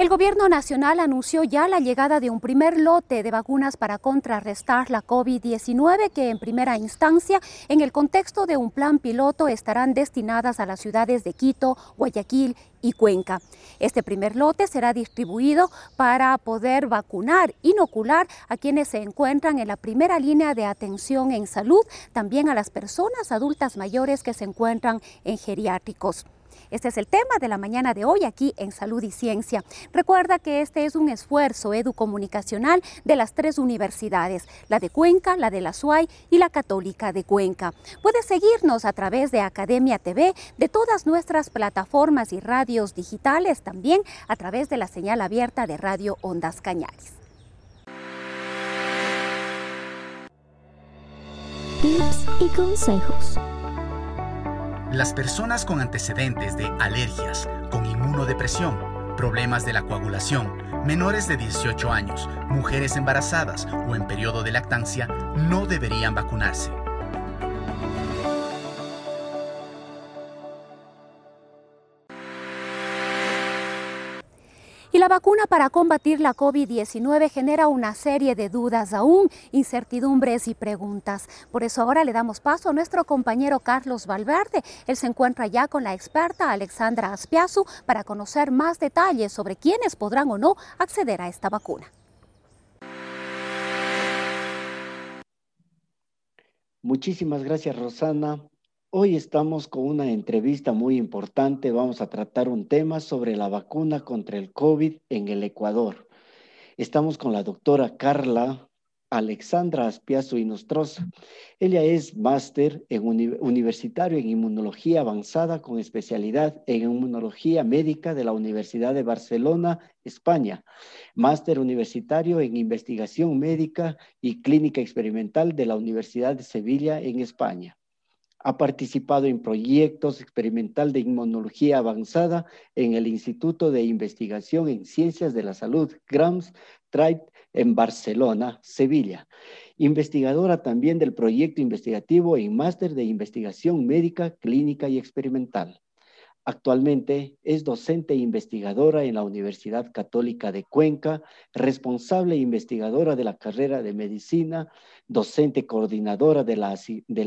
El gobierno nacional anunció ya la llegada de un primer lote de vacunas para contrarrestar la COVID-19 que en primera instancia, en el contexto de un plan piloto, estarán destinadas a las ciudades de Quito, Guayaquil y Cuenca. Este primer lote será distribuido para poder vacunar, inocular a quienes se encuentran en la primera línea de atención en salud, también a las personas adultas mayores que se encuentran en geriátricos. Este es el tema de la mañana de hoy aquí en Salud y Ciencia. Recuerda que este es un esfuerzo educomunicacional de las tres universidades, la de Cuenca, la de la SUAY y la Católica de Cuenca. Puedes seguirnos a través de Academia TV, de todas nuestras plataformas y radios digitales, también a través de la señal abierta de Radio Ondas Cañaris. Tips y consejos. Las personas con antecedentes de alergias, con inmunodepresión, problemas de la coagulación, menores de 18 años, mujeres embarazadas o en periodo de lactancia no deberían vacunarse. La vacuna para combatir la COVID-19 genera una serie de dudas aún, incertidumbres y preguntas. Por eso ahora le damos paso a nuestro compañero Carlos Valverde. Él se encuentra ya con la experta Alexandra Aspiazu para conocer más detalles sobre quiénes podrán o no acceder a esta vacuna. Muchísimas gracias, Rosana. Hoy estamos con una entrevista muy importante. Vamos a tratar un tema sobre la vacuna contra el COVID en el Ecuador. Estamos con la doctora Carla Alexandra Aspiazo y Nostroza. Ella es máster universitario en inmunología avanzada con especialidad en inmunología médica de la Universidad de Barcelona, España. Máster universitario en investigación médica y clínica experimental de la Universidad de Sevilla en España ha participado en proyectos experimental de inmunología avanzada en el Instituto de Investigación en Ciencias de la Salud, GRAMS, TRIBE, en Barcelona, Sevilla. Investigadora también del proyecto investigativo en máster de investigación médica, clínica y experimental. Actualmente es docente e investigadora en la Universidad Católica de Cuenca, responsable e investigadora de la carrera de medicina, docente coordinadora de la,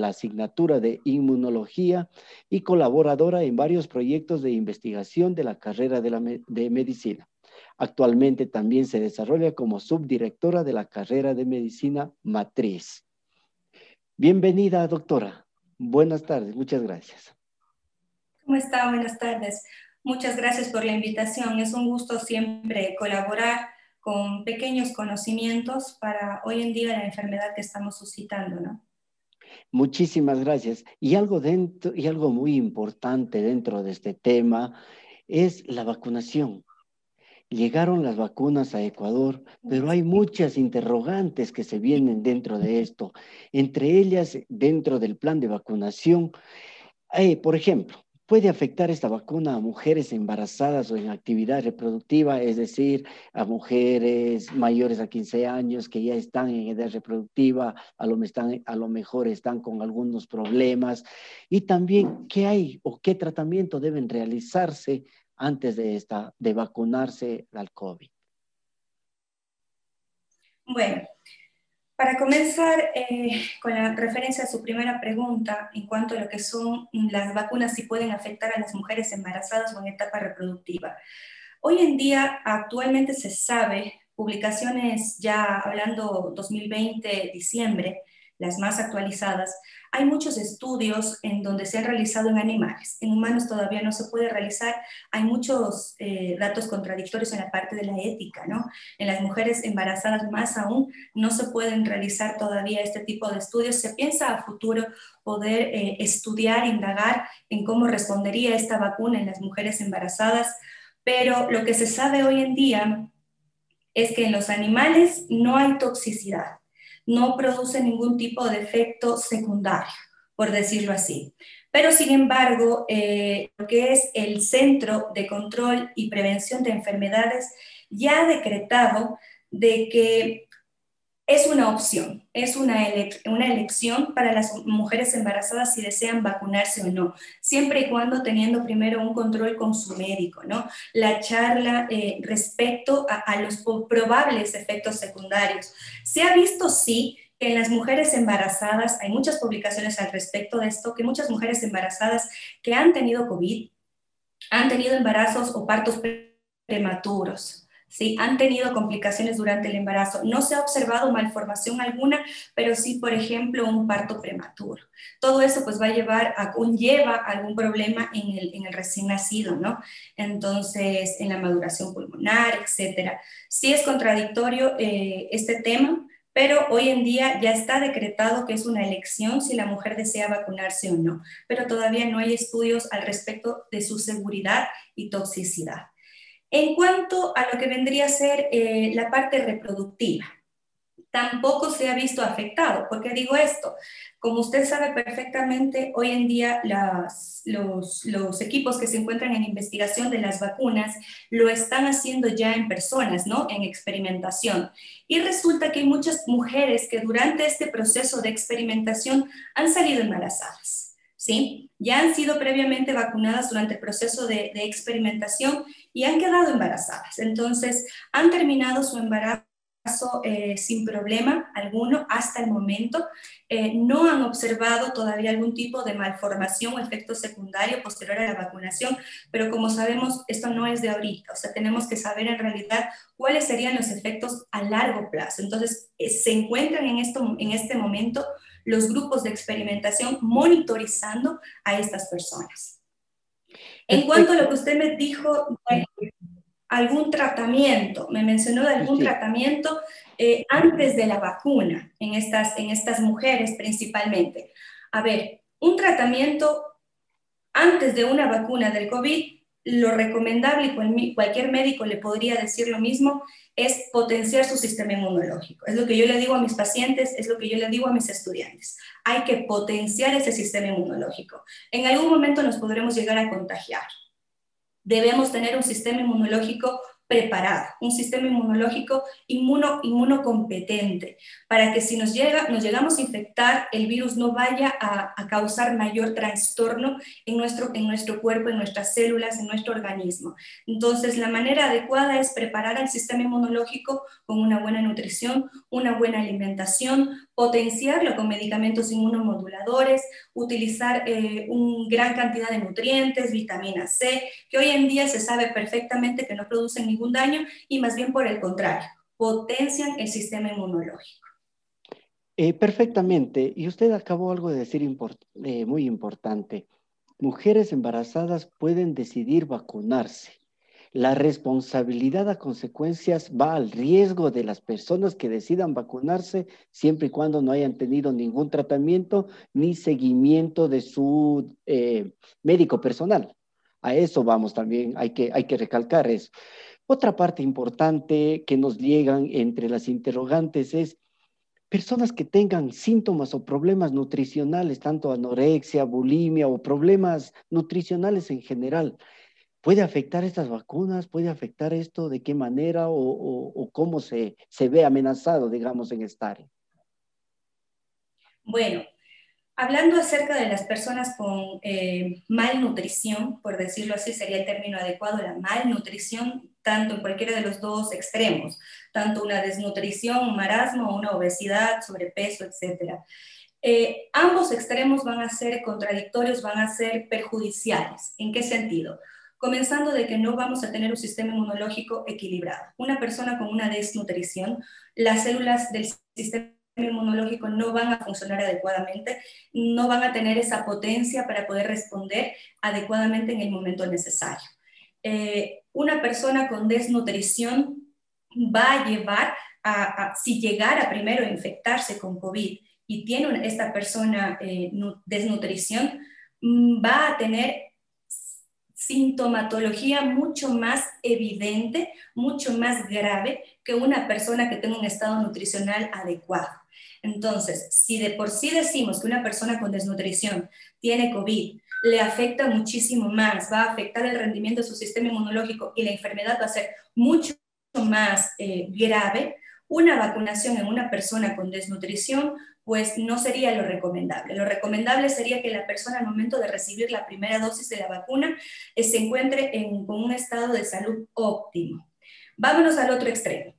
asignatura de inmunología y colaboradora en varios proyectos de investigación de la carrera de, de medicina. Actualmente también se desarrolla como subdirectora de la carrera de medicina matriz. Bienvenida, doctora. Buenas tardes, muchas gracias. ¿Cómo está? Buenas tardes. Muchas gracias por la invitación. Es un gusto siempre colaborar con pequeños conocimientos para hoy en día la enfermedad que estamos suscitando, ¿no? Muchísimas gracias. Y algo, dentro, y algo muy importante dentro de este tema es la vacunación. Llegaron las vacunas a Ecuador, pero hay muchas interrogantes que se vienen dentro de esto. Entre ellas, dentro del plan de vacunación, hay, por ejemplo, puede afectar esta vacuna a mujeres embarazadas o en actividad reproductiva, es decir, a mujeres mayores a 15 años que ya están en edad reproductiva, a lo, están, a lo mejor están con algunos problemas, y también qué hay o qué tratamiento deben realizarse antes de, esta, de vacunarse al COVID. Bueno, para comenzar eh, con la referencia a su primera pregunta en cuanto a lo que son las vacunas, si pueden afectar a las mujeres embarazadas o en etapa reproductiva. Hoy en día, actualmente se sabe, publicaciones ya hablando 2020, diciembre, las más actualizadas, hay muchos estudios en donde se han realizado en animales. En humanos todavía no se puede realizar. Hay muchos eh, datos contradictorios en la parte de la ética, ¿no? En las mujeres embarazadas más aún no se pueden realizar todavía este tipo de estudios. Se piensa a futuro poder eh, estudiar, indagar en cómo respondería esta vacuna en las mujeres embarazadas pero lo que se sabe hoy en día es que en los animales no hay toxicidad, no produce ningún tipo de efecto secundario, por decirlo así. Pero sin embargo, eh, lo que es el Centro de Control y Prevención de Enfermedades ya ha decretado de que es una opción, es una, una, elección para las mujeres embarazadas si desean vacunarse o no, siempre y cuando teniendo primero un control con su médico, ¿no? La charla eh, respecto a, a, los probables efectos secundarios. Se ha visto, sí, que en las mujeres embarazadas, hay muchas publicaciones al respecto de esto, que muchas mujeres embarazadas que han tenido COVID, han tenido embarazos o partos prematuros, ¿sí? Han tenido complicaciones durante el embarazo. No se ha observado malformación alguna, pero sí, por ejemplo, un parto prematuro. Todo eso pues va a llevar, a, conlleva algún problema en el, recién nacido, ¿no? Entonces, en la maduración pulmonar, etcétera. Sí es contradictorio eh, este tema, pero hoy en día ya está decretado que es una elección si la mujer desea vacunarse o no, pero todavía no hay estudios al respecto de su seguridad y toxicidad. En cuanto a lo que vendría a ser eh, la parte reproductiva, tampoco se ha visto afectado. ¿Por qué digo esto? Como usted sabe perfectamente, hoy en día los, los, equipos que se encuentran en investigación de las vacunas lo están haciendo ya en personas, ¿no? En experimentación. Y resulta que hay muchas mujeres que durante este proceso de experimentación han salido embarazadas. ¿Sí? Ya han sido previamente vacunadas durante el proceso de, de experimentación y han quedado embarazadas. Entonces, han terminado su embarazo eh, sin problema alguno hasta el momento. Eh, no han observado todavía algún tipo de malformación o efecto secundario posterior a la vacunación, pero como sabemos, esto no es de ahorita, o sea, tenemos que saber en realidad cuáles serían los efectos a largo plazo. Entonces, eh, se encuentran en, esto, en este momento los grupos de experimentación monitorizando a estas personas. En cuanto a lo que usted me dijo algún tratamiento, me mencionó de algún tratamiento eh, antes de la vacuna en estas, en estas mujeres principalmente. A ver, un tratamiento antes de una vacuna del COVID, lo recomendable, y cualquier médico le podría decir lo mismo, es potenciar su sistema inmunológico. Es lo que yo le digo a mis pacientes, es lo que yo le digo a mis estudiantes. Hay que potenciar ese sistema inmunológico. En algún momento nos podremos llegar a contagiar. Debemos tener un sistema inmunológico preparado, un sistema inmunológico inmuno, inmunocompetente, para que si nos, llega, nos llegamos a infectar, el virus no vaya a, a, causar mayor trastorno en nuestro, en nuestro cuerpo, en nuestras células, en nuestro organismo. Entonces, la manera adecuada es preparar al sistema inmunológico con una buena nutrición, una buena alimentación, potenciarlo con medicamentos inmunomoduladores, utilizar eh, una gran cantidad de nutrientes, vitamina C, que hoy en día se sabe perfectamente que no producen ningún daño y más bien por el contrario, potencian el sistema inmunológico. Eh, perfectamente. Y usted acabó algo de decir eh, muy importante. Mujeres embarazadas pueden decidir vacunarse la responsabilidad a consecuencias va al riesgo de las personas que decidan vacunarse siempre y cuando no hayan tenido ningún tratamiento ni seguimiento de su eh, médico personal. A eso vamos también, hay que, hay que recalcar eso. Otra parte importante que nos llegan entre las interrogantes es personas que tengan síntomas o problemas nutricionales, tanto anorexia, bulimia o problemas nutricionales en general. ¿Puede afectar estas vacunas? ¿Puede afectar esto? ¿De qué manera? ¿O, cómo se, se, ve amenazado, digamos, en esta área? Bueno, hablando acerca de las personas con eh, malnutrición, por decirlo así, sería el término adecuado, la malnutrición, tanto en cualquiera de los dos extremos, tanto una desnutrición, un marasmo, una obesidad, sobrepeso, etc. Eh, ambos extremos van a ser contradictorios, van a ser perjudiciales. ¿En qué sentido? comenzando de que no vamos a tener un sistema inmunológico equilibrado. Una persona con una desnutrición, las células del sistema inmunológico no van a funcionar adecuadamente, no van a tener esa potencia para poder responder adecuadamente en el momento necesario. Eh, una persona con desnutrición va a llevar a, si llegara primero a infectarse con COVID y tiene esta persona eh, desnutrición, mm, va a tener sintomatología mucho más evidente, mucho más grave que una persona que tenga un estado nutricional adecuado. Entonces, si de por sí decimos que una persona con desnutrición tiene COVID, le afecta muchísimo más, va a afectar el rendimiento de su sistema inmunológico y la enfermedad va a ser mucho más eh, grave, una vacunación en una persona con desnutrición pues no sería lo recomendable. Lo recomendable sería que la persona al momento de recibir la primera dosis de la vacuna eh, se encuentre en, con un estado de salud óptimo. Vámonos al otro extremo.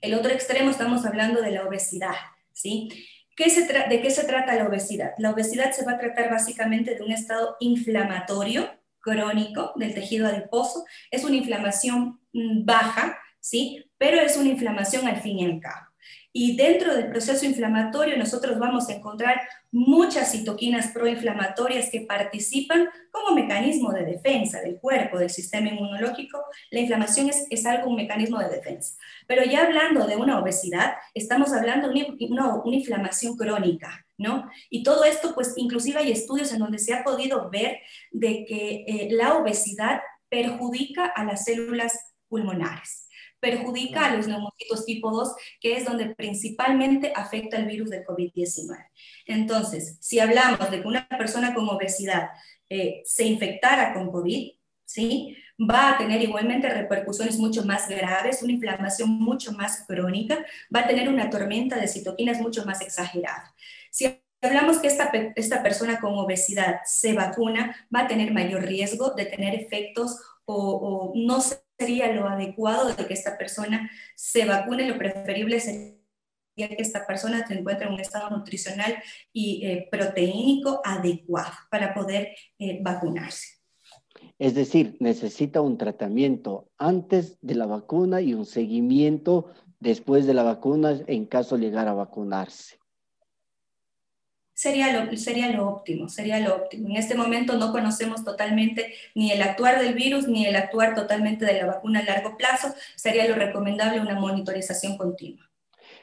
El otro extremo estamos hablando de la obesidad, ¿sí? ¿De qué se trata la obesidad? La obesidad se va a tratar básicamente de un estado inflamatorio crónico del tejido adiposo. Es una inflamación mm, baja, ¿sí? Pero es una inflamación al fin y al cabo. Y dentro del proceso inflamatorio nosotros vamos a encontrar muchas citoquinas proinflamatorias que participan como mecanismo de defensa del cuerpo, del sistema inmunológico. La inflamación es, es algo, un mecanismo de defensa. Pero ya hablando de una obesidad, estamos hablando de una, una, inflamación crónica, ¿no? Y todo esto, pues inclusive hay estudios en donde se ha podido ver de que eh, la obesidad perjudica a las células pulmonares perjudica a los neumocitos tipo 2, que es donde principalmente afecta el virus del COVID-19. Entonces, si hablamos de que una persona con obesidad eh, se infectara con COVID, ¿sí? va a tener igualmente repercusiones mucho más graves, una inflamación mucho más crónica, va a tener una tormenta de citoquinas mucho más exagerada. Si hablamos que esta, esta persona con obesidad se vacuna, va a tener mayor riesgo de tener efectos o, o no sería lo adecuado de que esta persona se vacune, lo preferible sería que esta persona se encuentre en un estado nutricional y eh, proteínico adecuado para poder eh, vacunarse. Es decir, necesita un tratamiento antes de la vacuna y un seguimiento después de la vacuna en caso de llegar a vacunarse sería lo, sería lo óptimo, sería lo óptimo. En este momento no conocemos totalmente ni el actuar del virus ni el actuar totalmente de la vacuna a largo plazo. Sería lo recomendable una monitorización continua.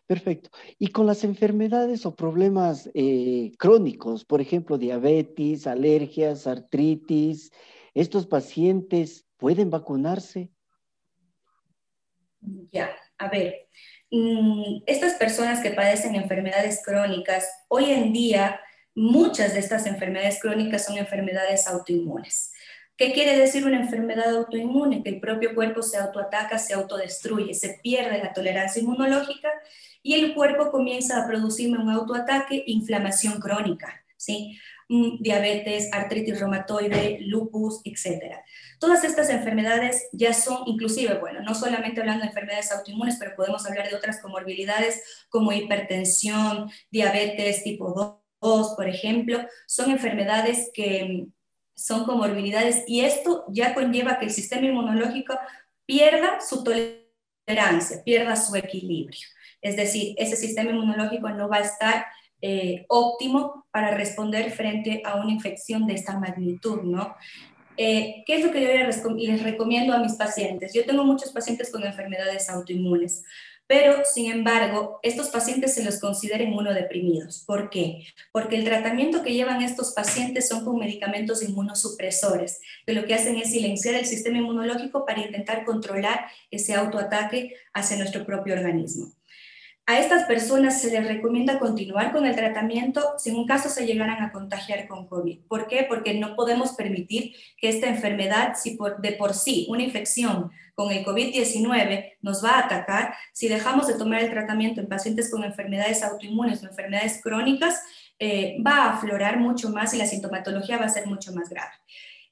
Perfecto. Y con las enfermedades o problemas eh, crónicos, por ejemplo, diabetes, alergias, artritis, ¿estos pacientes pueden vacunarse? Ya, a ver, estas personas que padecen enfermedades crónicas, hoy en día muchas de estas enfermedades crónicas son enfermedades autoinmunes. ¿Qué quiere decir una enfermedad autoinmune? Que el propio cuerpo se autoataca, se autodestruye, se pierde la tolerancia inmunológica y el cuerpo comienza a producirme un autoataque, inflamación crónica, ¿sí? Mm, diabetes, artritis reumatoide, lupus, etc. Todas estas enfermedades ya son, inclusive, bueno, no solamente hablando de enfermedades autoinmunes, pero podemos hablar de otras comorbilidades como hipertensión, diabetes tipo 2, por ejemplo, son enfermedades que son comorbilidades y esto ya conlleva que el sistema inmunológico pierda su tolerancia, pierda su equilibrio. Es decir, ese sistema inmunológico no va a estar eh, óptimo para responder frente a una infección de esta magnitud, ¿no? Eh, ¿Qué es lo que yo les recomiendo a mis pacientes? Yo tengo muchos pacientes con enfermedades autoinmunes, pero sin embargo, estos pacientes se los considera inmunodeprimidos. ¿Por qué? Porque el tratamiento que llevan estos pacientes son con medicamentos inmunosupresores, que lo que hacen es silenciar el sistema inmunológico para intentar controlar ese autoataque hacia nuestro propio organismo. A estas personas se les recomienda continuar con el tratamiento si en un caso se llegaran a contagiar con COVID. ¿Por qué? Porque no podemos permitir que esta enfermedad, si de por sí una infección con el COVID-19 nos va a atacar, si dejamos de tomar el tratamiento en pacientes con enfermedades autoinmunes o enfermedades crónicas, eh, va a aflorar mucho más y la sintomatología va a ser mucho más grave.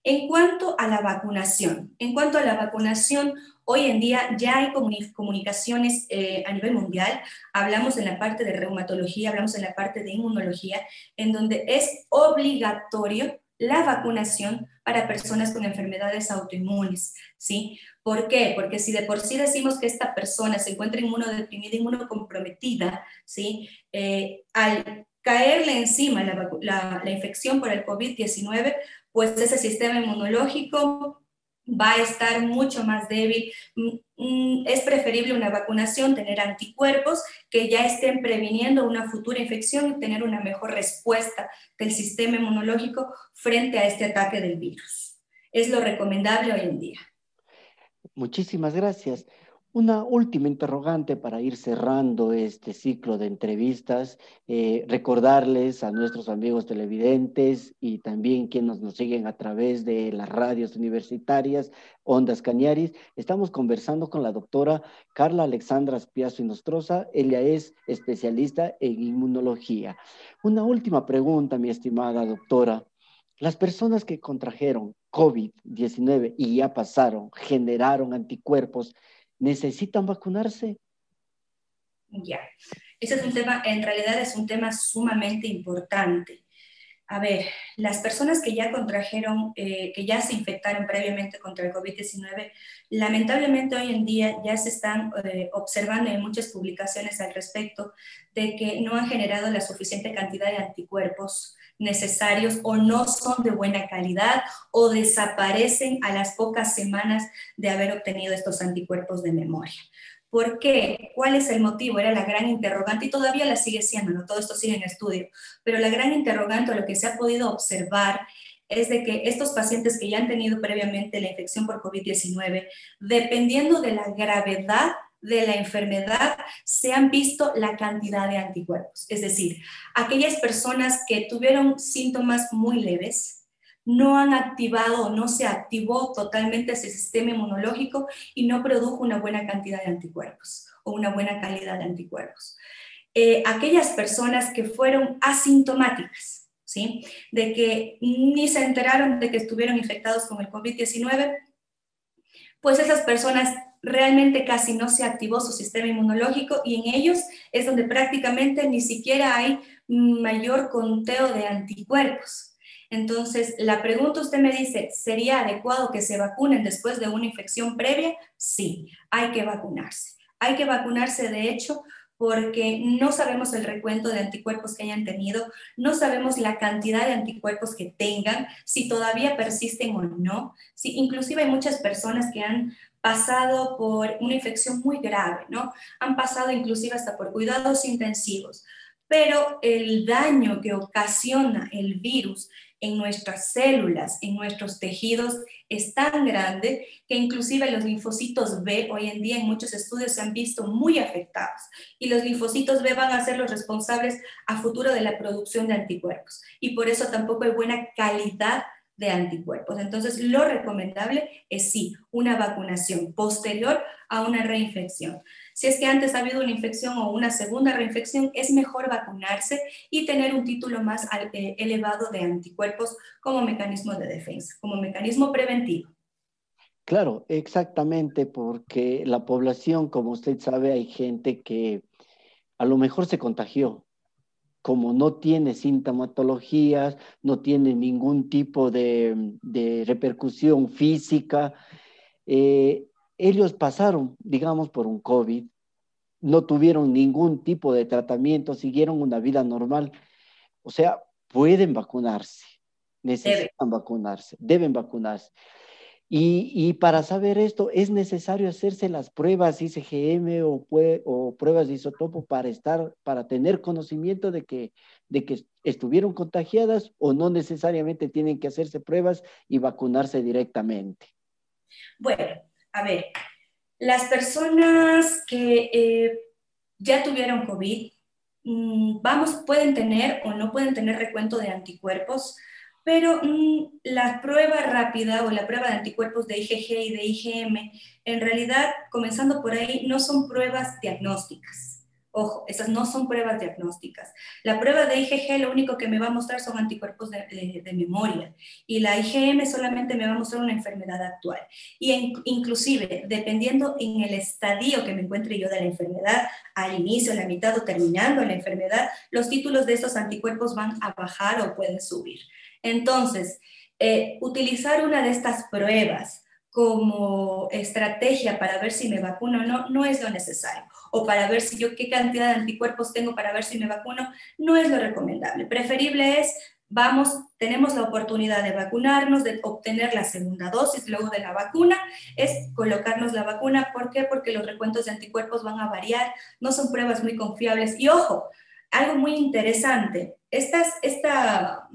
En cuanto a la vacunación, en cuanto a la vacunación, Hoy en día ya hay comunicaciones eh, a nivel mundial, hablamos en la parte de reumatología, hablamos en la parte de inmunología, en donde es obligatorio la vacunación para personas con enfermedades autoinmunes, ¿sí? ¿Por qué? Porque si de por sí decimos que esta persona se encuentra inmunodeprimida, inmunocomprometida, ¿sí? Eh, al caerle encima la, la infección por el COVID-19, pues ese sistema inmunológico va a estar mucho más débil. Mm, mm, es preferible una vacunación, tener anticuerpos que ya estén previniendo una futura infección y tener una mejor respuesta del sistema inmunológico frente a este ataque del virus. es lo recomendable hoy en día. Muchísimas gracias. Una última interrogante para ir cerrando este ciclo de entrevistas, eh, recordarles a nuestros amigos televidentes y también quienes nos siguen a través de las radios universitarias, Ondas Cañaris, estamos conversando con la doctora Carla Alexandra Spiazo Nostroza, ella es especialista en inmunología. Una última pregunta, mi estimada doctora. Las personas que contrajeron COVID-19 y ya pasaron, generaron anticuerpos, necesitan vacunarse? Ya, ese es un tema, en realidad es un tema sumamente importante. A ver, las personas que ya contrajeron, eh, que ya se infectaron previamente contra el COVID-19, lamentablemente hoy en día ya se están eh, observando en muchas publicaciones al respecto de que no han generado la suficiente cantidad de anticuerpos necesarios o no son de buena calidad o desaparecen a las pocas semanas de haber obtenido estos anticuerpos de memoria. ¿Por qué? ¿Cuál es el motivo? Era la gran interrogante y todavía la sigue siendo. Todo esto sigue en estudio, pero la gran interrogante, lo que se ha podido observar es de que estos pacientes que ya han tenido previamente la infección por COVID-19, dependiendo de la gravedad de la enfermedad se han visto la cantidad de anticuerpos. Es decir, aquellas personas que tuvieron síntomas muy leves, no han activado no se activó totalmente ese sistema inmunológico y no produjo una buena cantidad de anticuerpos o una buena calidad de anticuerpos. Eh, aquellas personas que fueron asintomáticas, ¿sí? De que ni se enteraron de que estuvieron infectados con el COVID-19, pues esas personas realmente casi no se activó su sistema inmunológico y en ellos es donde prácticamente ni siquiera hay mayor conteo de anticuerpos. Entonces, la pregunta usted me dice, ¿sería adecuado que se vacunen después de una infección previa? Sí, hay que vacunarse. Hay que vacunarse, de hecho, porque no sabemos el recuento de anticuerpos que hayan tenido, no sabemos la cantidad de anticuerpos que tengan, si todavía persisten o no. Si, inclusive hay muchas personas que han pasado por una infección muy grave, ¿no? Han pasado inclusive hasta por cuidados intensivos, pero el daño que ocasiona el virus en nuestras células, en nuestros tejidos, es tan grande que inclusive los linfocitos B hoy en día en muchos estudios se han visto muy afectados y los linfocitos B van a ser los responsables a futuro de la producción de anticuerpos y por eso tampoco hay buena calidad de anticuerpos. Entonces, lo recomendable es sí, una vacunación posterior a una reinfección. Si es que antes ha habido una infección o una segunda reinfección, es mejor vacunarse y tener un título más eh, elevado de anticuerpos como mecanismo de defensa, como mecanismo preventivo. Claro, exactamente, porque la población, como usted sabe, hay gente que a lo mejor se contagió, como no tiene sintomatologías, no tiene ningún tipo de, repercusión física, eh, ellos pasaron, digamos, por un COVID, no tuvieron ningún tipo de tratamiento, siguieron una vida normal. O sea, pueden vacunarse, necesitan vacunarse, deben vacunarse. Y, para saber esto, es necesario hacerse las pruebas ICGM o, o, pruebas de isotopo para estar, para tener conocimiento de que, de que estuvieron contagiadas o no necesariamente tienen que hacerse pruebas y vacunarse directamente. Bueno, a ver, las personas que eh, ya tuvieron COVID, mm, vamos, pueden tener o no pueden tener recuento de anticuerpos pero mm, la prueba rápida o la prueba de anticuerpos de IgG y de IgM, en realidad, comenzando por ahí, no son pruebas diagnósticas. Ojo, esas no son pruebas diagnósticas. La prueba de IgG lo único que me va a mostrar son anticuerpos de, memoria y la IgM solamente me va a mostrar una enfermedad actual. Y inclusive, dependiendo en el estadio que me encuentre yo de la enfermedad, al inicio, la mitad o terminando la enfermedad, los títulos de estos anticuerpos van a bajar o pueden subir. Entonces, eh, utilizar una de estas pruebas como estrategia para ver si me vacuno o no, no es lo necesario. O para ver si yo qué cantidad de anticuerpos tengo para ver si me vacuno, no es lo recomendable. Preferible es, vamos, tenemos la oportunidad de vacunarnos, de obtener la segunda dosis luego de la vacuna, es colocarnos la vacuna. ¿Por qué? Porque los recuentos de anticuerpos van a variar, no son pruebas muy confiables. Y ojo, algo muy interesante, esta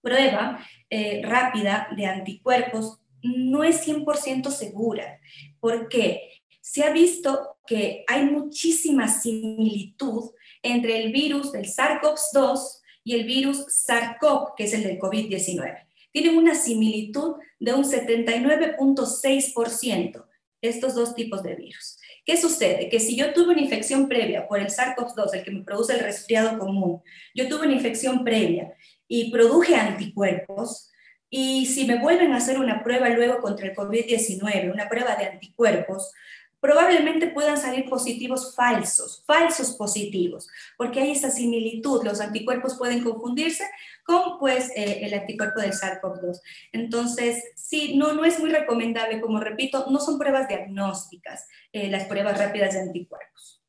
prueba eh, rápida de anticuerpos no es 100% segura. ¿Por qué? Se ha visto que hay muchísima similitud entre el virus del SARS-CoV-2 y el virus SARS-CoV, que es el del COVID-19. Tienen una similitud de un 79.6% estos dos tipos de virus. ¿Qué sucede? Que si yo tuve una infección previa por el SARS-CoV-2, el que me produce el resfriado común, yo tuve una infección previa y produje anticuerpos, y si me vuelven a hacer una prueba luego contra el COVID-19, una prueba de anticuerpos, probablemente puedan salir positivos falsos, falsos positivos, porque hay esa similitud, los anticuerpos pueden confundirse con pues eh, el anticuerpo del SARS-CoV-2. Entonces, sí, no, no es muy recomendable, como repito, no son pruebas diagnósticas, eh, las pruebas rápidas de anticuerpos.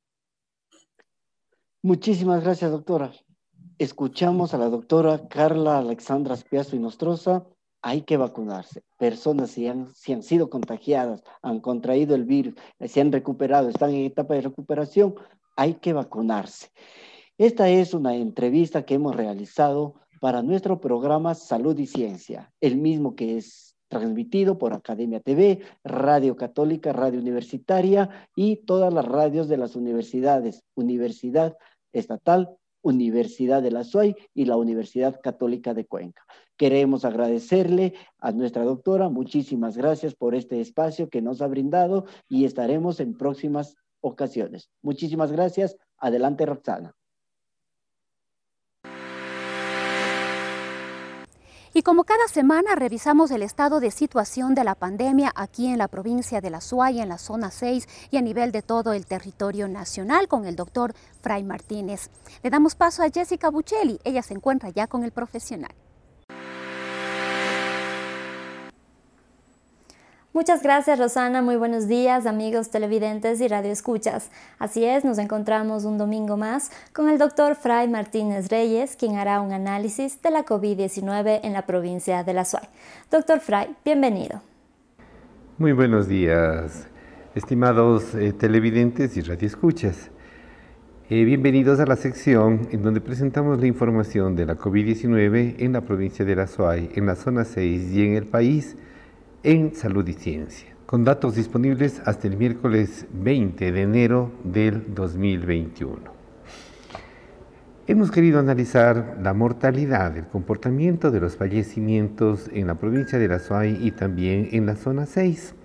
Muchísimas gracias, doctora. Escuchamos a la doctora Carla Alexandra Spiazo y Nostroza hay que vacunarse. Personas si han, si han sido contagiadas, han contraído el virus, se han recuperado, están en etapa de recuperación, hay que vacunarse. Esta es una entrevista que hemos realizado para nuestro programa Salud y Ciencia, el mismo que es transmitido por Academia TV, Radio Católica, Radio Universitaria y todas las radios de las universidades, Universidad Estatal, Universidad de la SUAY y la Universidad Católica de Cuenca. Queremos agradecerle a nuestra doctora, muchísimas gracias por este espacio que nos ha brindado y estaremos en próximas ocasiones. Muchísimas gracias. Adelante, Roxana. Y como cada semana revisamos el estado de situación de la pandemia aquí en la provincia de La Suaya, en la zona 6 y a nivel de todo el territorio nacional con el doctor Fray Martínez. Le damos paso a Jessica Buccelli. Ella se encuentra ya con el profesional. Muchas gracias Rosana, muy buenos días amigos televidentes y radioescuchas. Así es, nos encontramos un domingo más con el doctor Fray Martínez Reyes, quien hará un análisis de la COVID-19 en la provincia de La Suay. Doctor Fray, bienvenido. Muy buenos días, estimados eh, televidentes y radioescuchas. Eh, bienvenidos a la sección en donde presentamos la información de la COVID-19 en la provincia de La Suay, en la zona 6 y en el país en Salud y Ciencia, con datos disponibles hasta el miércoles 20 de enero del 2021. Hemos querido analizar la mortalidad, el comportamiento de los fallecimientos en la provincia de La Suay y también en la zona 6.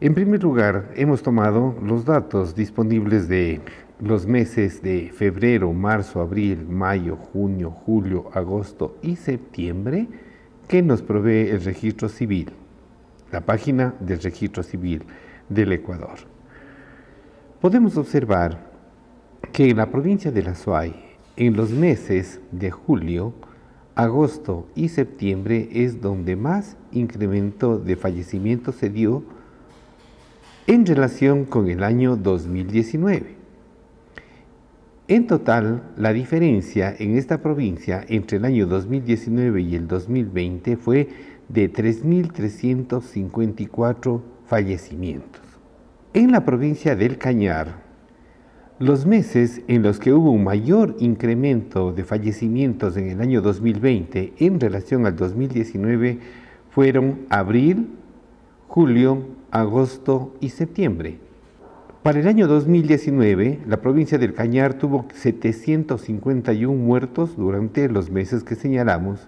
En primer lugar, hemos tomado los datos disponibles de los meses de febrero, marzo, abril, mayo, junio, julio, agosto y septiembre ¿Qué nos provee el registro civil, la página del registro civil del Ecuador. Podemos observar que en la provincia de La Suay, en los meses de julio, agosto y septiembre es donde más incremento de fallecimientos se dio en relación con el año 2019. En total, la diferencia en esta provincia entre el año 2019 y el 2020 fue de 3.354 fallecimientos. En la provincia del Cañar, los meses en los que hubo un mayor incremento de fallecimientos en el año 2020 en relación al 2019 fueron abril, julio, agosto y septiembre. Para el año 2019, la provincia del Cañar tuvo 751 muertos durante los meses que señalamos.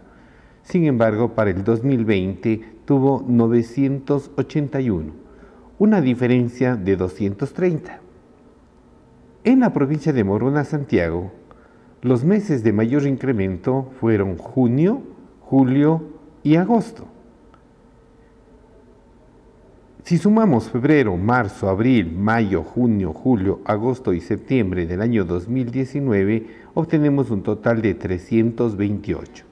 Sin embargo, para el 2020 tuvo 981, una diferencia de 230. En la provincia de Morona, Santiago, los meses de mayor incremento fueron junio, julio y agosto. Si sumamos febrero, marzo, abril, mayo, junio, julio, agosto y septiembre del año 2019, obtenemos un total de 328.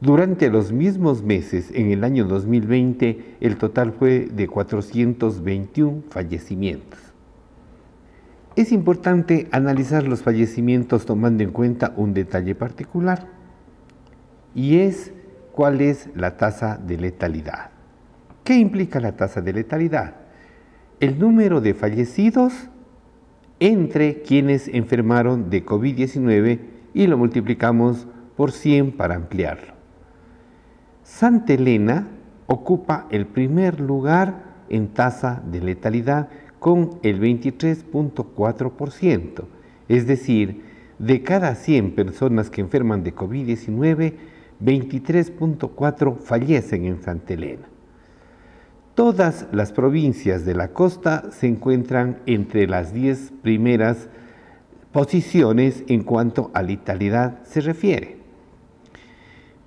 Durante los mismos meses en el año 2020, el total fue de 421 fallecimientos. Es importante analizar los fallecimientos tomando en cuenta un detalle particular, y es cuál es la tasa de letalidad. ¿Qué implica la tasa de letalidad? El número de fallecidos entre quienes enfermaron de COVID-19 y lo multiplicamos por 100 para ampliarlo. Santa Elena ocupa el primer lugar en tasa de letalidad con el 23.4%, es decir, de cada 100 personas que enferman de COVID-19, 23.4 fallecen en Santa Elena. Todas las provincias de la costa se encuentran entre las 10 primeras posiciones en cuanto a letalidad se refiere.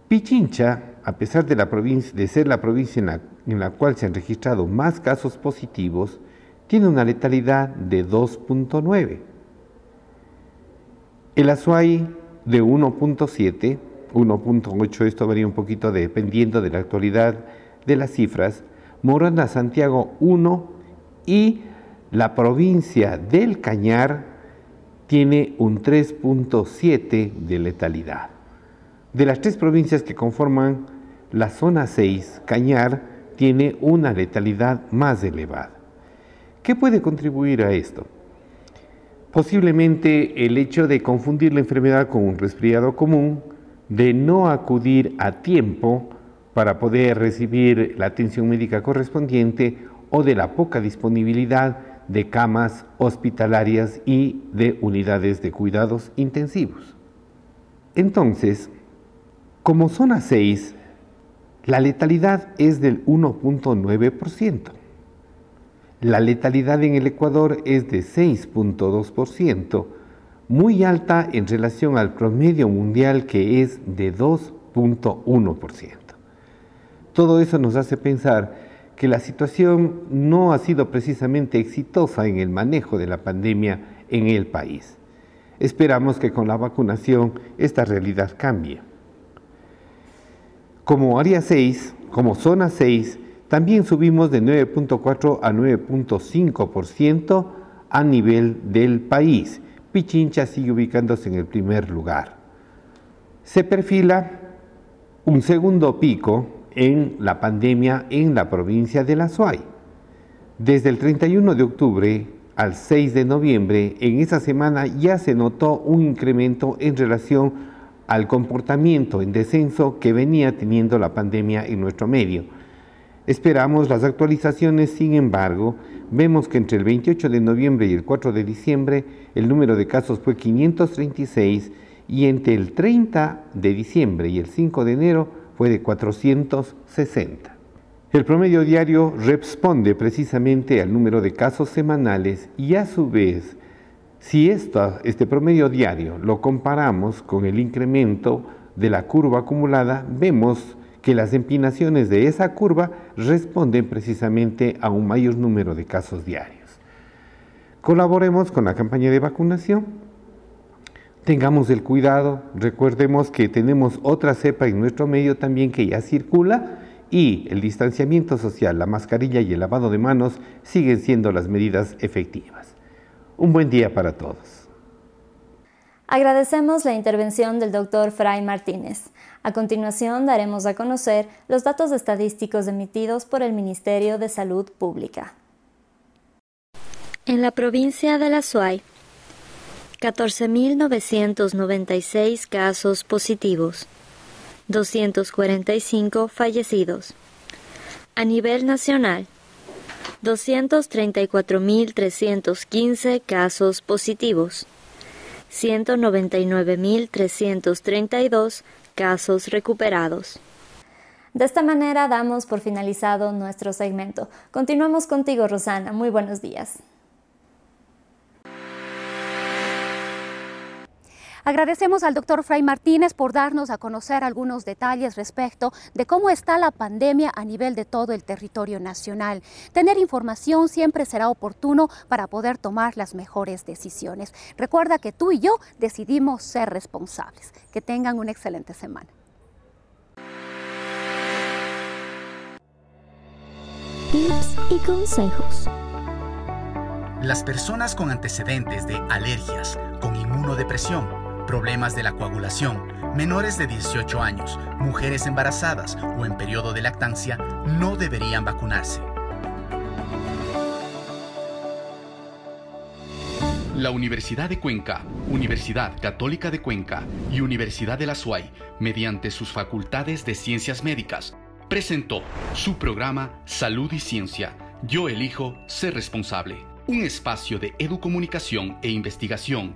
Pichincha, a pesar de, la provincia, de ser la provincia en la, en la cual se han registrado más casos positivos, tiene una letalidad de 2.9. El Azuay de 1.7, 1.8, esto varía un poquito dependiendo de la actualidad de las cifras, Morona Santiago 1 y la provincia del Cañar tiene un 3.7 de letalidad. De las tres provincias que conforman la zona 6, Cañar tiene una letalidad más elevada. ¿Qué puede contribuir a esto? Posiblemente el hecho de confundir la enfermedad con un resfriado común, de no acudir a tiempo para poder recibir la atención médica correspondiente o de la poca disponibilidad de camas hospitalarias y de unidades de cuidados intensivos. Entonces, como zona 6, la letalidad es del 1.9%. La letalidad en el Ecuador es de 6.2%, muy alta en relación al promedio mundial que es de 2.1%. Todo eso nos hace pensar que la situación no ha sido precisamente exitosa en el manejo de la pandemia en el país. Esperamos que con la vacunación esta realidad cambie. Como área 6, como zona 6, también subimos de 9.4 a 9.5% a nivel del país. Pichincha sigue ubicándose en el primer lugar. Se perfila un segundo pico en la pandemia en la provincia de La Suay. Desde el 31 de octubre al 6 de noviembre, en esa semana ya se notó un incremento en relación al comportamiento en descenso que venía teniendo la pandemia en nuestro medio. Esperamos las actualizaciones, sin embargo, vemos que entre el 28 de noviembre y el 4 de diciembre el número de casos fue 536 y entre el 30 de diciembre y el 5 de enero fue de 460. El promedio diario responde precisamente al número de casos semanales y a su vez, si este promedio diario lo comparamos con el incremento de la curva acumulada, vemos que las empinaciones de esa curva responden precisamente a un mayor número de casos diarios. Colaboremos con la campaña de vacunación tengamos el cuidado, recordemos que tenemos otra cepa en nuestro medio también que ya circula y el distanciamiento social, la mascarilla y el lavado de manos siguen siendo las medidas efectivas. Un buen día para todos. Agradecemos la intervención del doctor Fray Martínez. A continuación daremos a conocer los datos estadísticos emitidos por el Ministerio de Salud Pública. En la provincia de La Suay, 14.996 casos positivos, 245 fallecidos. A nivel nacional, 234.315 casos positivos, 199.332 casos recuperados. De esta manera damos por finalizado nuestro segmento. Continuamos contigo, Rosana. Muy buenos días. Agradecemos al doctor Fray Martínez por darnos a conocer algunos detalles respecto de cómo está la pandemia a nivel de todo el territorio nacional. Tener información siempre será oportuno para poder tomar las mejores decisiones. Recuerda que tú y yo decidimos ser responsables. Que tengan una excelente semana. Tips y consejos. Las personas con antecedentes de alergias, con inmunodepresión, problemas de la coagulación, menores de 18 años, mujeres embarazadas o en periodo de lactancia no deberían vacunarse. La Universidad de Cuenca, Universidad Católica de Cuenca y Universidad de la SUAY, mediante sus facultades de ciencias médicas, presentó su programa Salud y Ciencia. Yo elijo ser responsable. Un espacio de educomunicación e investigación